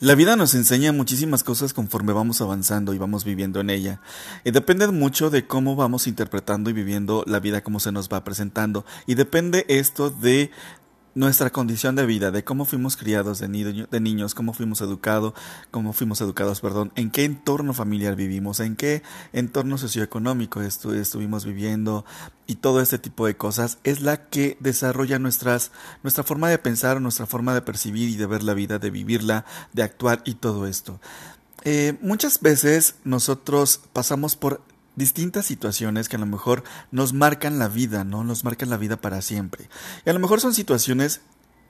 La vida nos enseña muchísimas cosas conforme vamos avanzando y vamos viviendo en ella. Y depende mucho de cómo vamos interpretando y viviendo la vida, cómo se nos va presentando. Y depende esto de nuestra condición de vida, de cómo fuimos criados de, de niños, cómo fuimos educados, cómo fuimos educados, perdón, en qué entorno familiar vivimos, en qué entorno socioeconómico estuvimos viviendo y todo este tipo de cosas es la que desarrolla nuestras, nuestra forma de pensar, nuestra forma de percibir y de ver la vida, de vivirla, de actuar y todo esto. Eh, muchas veces nosotros pasamos por distintas situaciones que a lo mejor nos marcan la vida, ¿no? Nos marcan la vida para siempre. Y a lo mejor son situaciones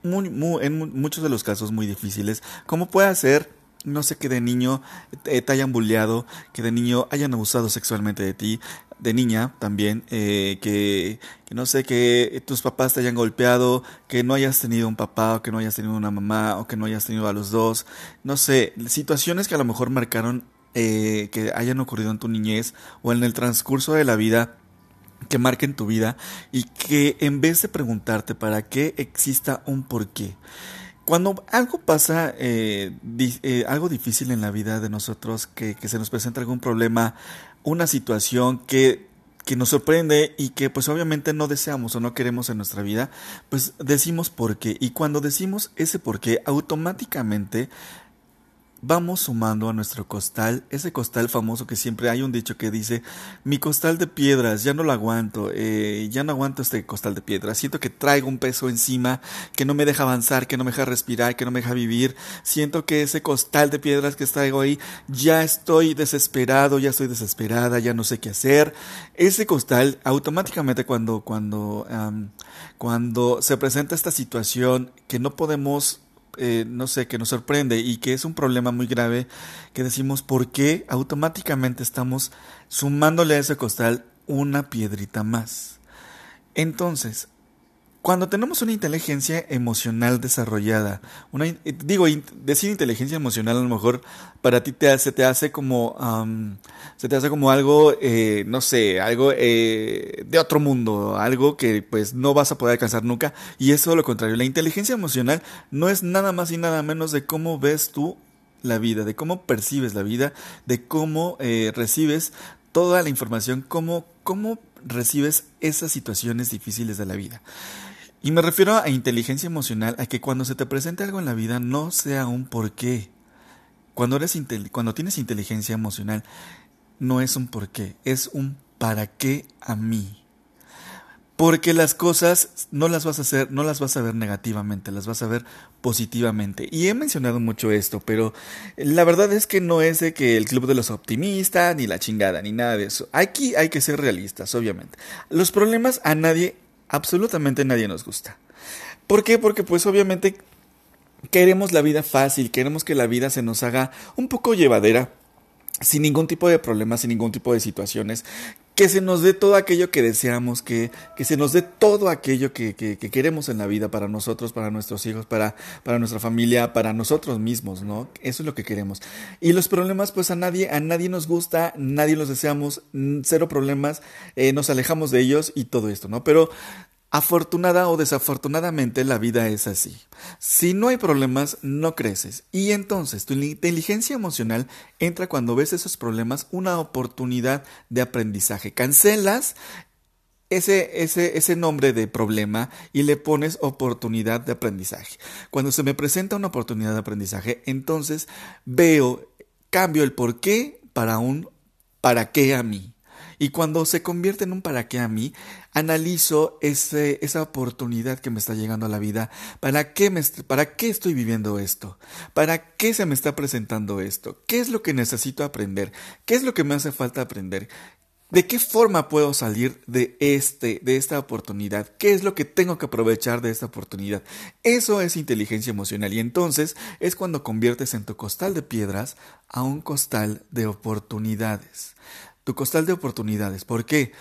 muy, muy, en muchos de los casos muy difíciles, como puede ser, no sé, que de niño te, hayan bulleado, que de niño hayan abusado sexualmente de ti, de niña también, eh, que, que, no sé, que tus papás te hayan golpeado, que no hayas tenido un papá o que no hayas tenido una mamá o que no hayas tenido a los dos, no sé, situaciones que a lo mejor marcaron eh, que hayan ocurrido en tu niñez o en el transcurso de la vida que marquen tu vida y que en vez de preguntarte para qué exista un porqué. Cuando algo pasa, eh, eh, algo difícil en la vida de nosotros, que, que, se nos presenta algún problema, una situación que, que nos sorprende y que pues obviamente no deseamos o no queremos en nuestra vida, pues decimos por qué. Y cuando decimos ese por qué, automáticamente vamos sumando a nuestro costal, ese costal famoso que siempre hay un dicho que dice, mi costal de piedras, ya no lo aguanto, eh, ya no aguanto este costal de piedras, siento que traigo un peso encima que no me deja avanzar, que no me deja respirar, que no me deja vivir, siento que ese costal de piedras que traigo ahí, ya estoy desesperado, ya estoy desesperada, ya no sé qué hacer. Ese costal, automáticamente cuando, cuando, cuando se presenta esta situación que no podemos eh, no sé, que nos sorprende y que es un problema muy grave, que decimos, ¿por qué automáticamente estamos sumándole a ese costal una piedrita más? Entonces, cuando tenemos una inteligencia emocional desarrollada, una, eh, digo, decir inteligencia emocional a lo mejor para ti te hace, te hace como, se te hace como algo, eh, no sé, algo eh, de otro mundo, algo que pues no vas a poder alcanzar nunca, y es lo contrario. La inteligencia emocional no es nada más y nada menos de cómo ves tú la vida, de cómo percibes la vida, de cómo recibes toda la información, cómo, cómo recibes esas situaciones difíciles de la vida. Y me refiero a inteligencia emocional, a que cuando se te presente algo en la vida no sea un por qué. Cuando, eres cuando tienes inteligencia emocional, no es un por qué, es un para qué a mí. Porque las cosas no las vas a hacer, no las vas a ver negativamente, las vas a ver positivamente. Y he mencionado mucho esto, pero la verdad es que no es de que el club de los optimistas, ni la chingada, ni nada de eso. Aquí hay que ser realistas, obviamente. Los problemas a nadie absolutamente nadie nos gusta. ¿Por qué? Porque pues obviamente queremos la vida fácil, queremos que la vida se nos haga un poco llevadera, sin ningún tipo de problemas, sin ningún tipo de situaciones, que se nos dé todo aquello que deseamos, que, que se nos dé todo aquello que, que, queremos en la vida para nosotros, para nuestros hijos, para, para nuestra familia, para nosotros mismos, ¿no? Eso es lo que queremos. Y los problemas, pues a nadie, a nadie nos gusta, nadie los deseamos, cero problemas, eh, nos alejamos de ellos y todo esto, ¿no? Pero Afortunada o desafortunadamente la vida es así. Si no hay problemas, no creces. Y entonces tu inteligencia emocional entra cuando ves esos problemas una oportunidad de aprendizaje. Cancelas ese, ese, ese nombre de problema y le pones oportunidad de aprendizaje. Cuando se me presenta una oportunidad de aprendizaje, entonces veo, cambio el por qué para un para qué a mí. Y cuando se convierte en un para qué a mí, analizo esa oportunidad que me está llegando a la vida. ¿Para qué, ¿Para qué estoy viviendo esto? ¿Para qué se me está presentando esto? ¿Qué es lo que necesito aprender? ¿Qué es lo que me hace falta aprender? ¿De qué forma puedo salir de este, de esta oportunidad? ¿Qué es lo que tengo que aprovechar de esta oportunidad? Eso es inteligencia emocional y entonces es cuando conviertes en tu costal de piedras a un costal de oportunidades tu costal de oportunidades. ¿Por qué?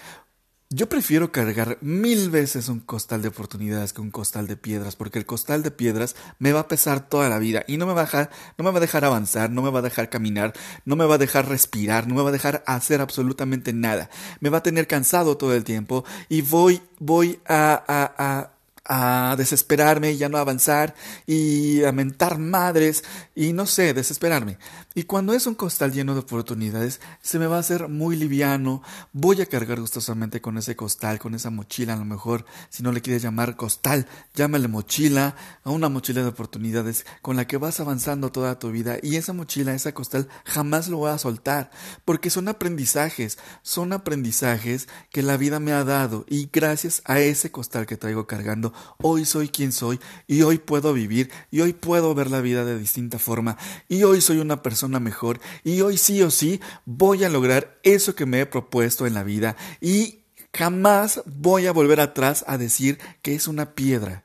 Yo prefiero cargar mil veces un costal de oportunidades que un costal de piedras, porque el costal de piedras me va a pesar toda la vida y no me va a dejar, no me va a dejar avanzar, no me va a dejar caminar, no me va a dejar respirar, no me va a dejar hacer absolutamente nada. Me va a tener cansado todo el tiempo y voy, voy a, a desesperarme y ya no avanzar y a mentar madres y no sé, desesperarme. Y cuando es un costal lleno de oportunidades, se me va a hacer muy liviano, voy a cargar gustosamente con ese costal, con esa mochila, a lo mejor, si no le quieres llamar costal, llámale mochila, a una mochila de oportunidades con la que vas avanzando toda tu vida. Y esa mochila, esa costal, jamás lo voy a soltar, porque son aprendizajes, son aprendizajes que la vida me ha dado. Y gracias a ese costal que traigo cargando, hoy soy quien soy y hoy puedo vivir y hoy puedo ver la vida de distinta forma y hoy soy una persona mejor y hoy sí o sí voy a lograr eso que me he propuesto en la vida y jamás voy a volver atrás a decir que es una piedra.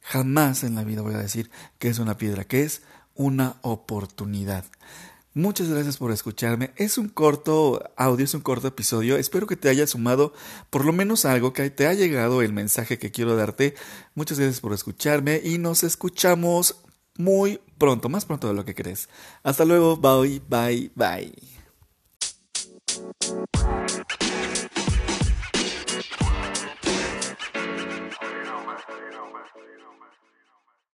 Jamás en la vida voy a decir que es una piedra, que es una oportunidad. Muchas gracias por escucharme. Es un corto audio, es un corto episodio. Espero que te haya sumado por lo menos algo, que te ha llegado el mensaje que quiero darte. Muchas gracias por escucharme y nos escuchamos muy pronto, más pronto de lo que crees. Hasta luego, bye, bye, bye.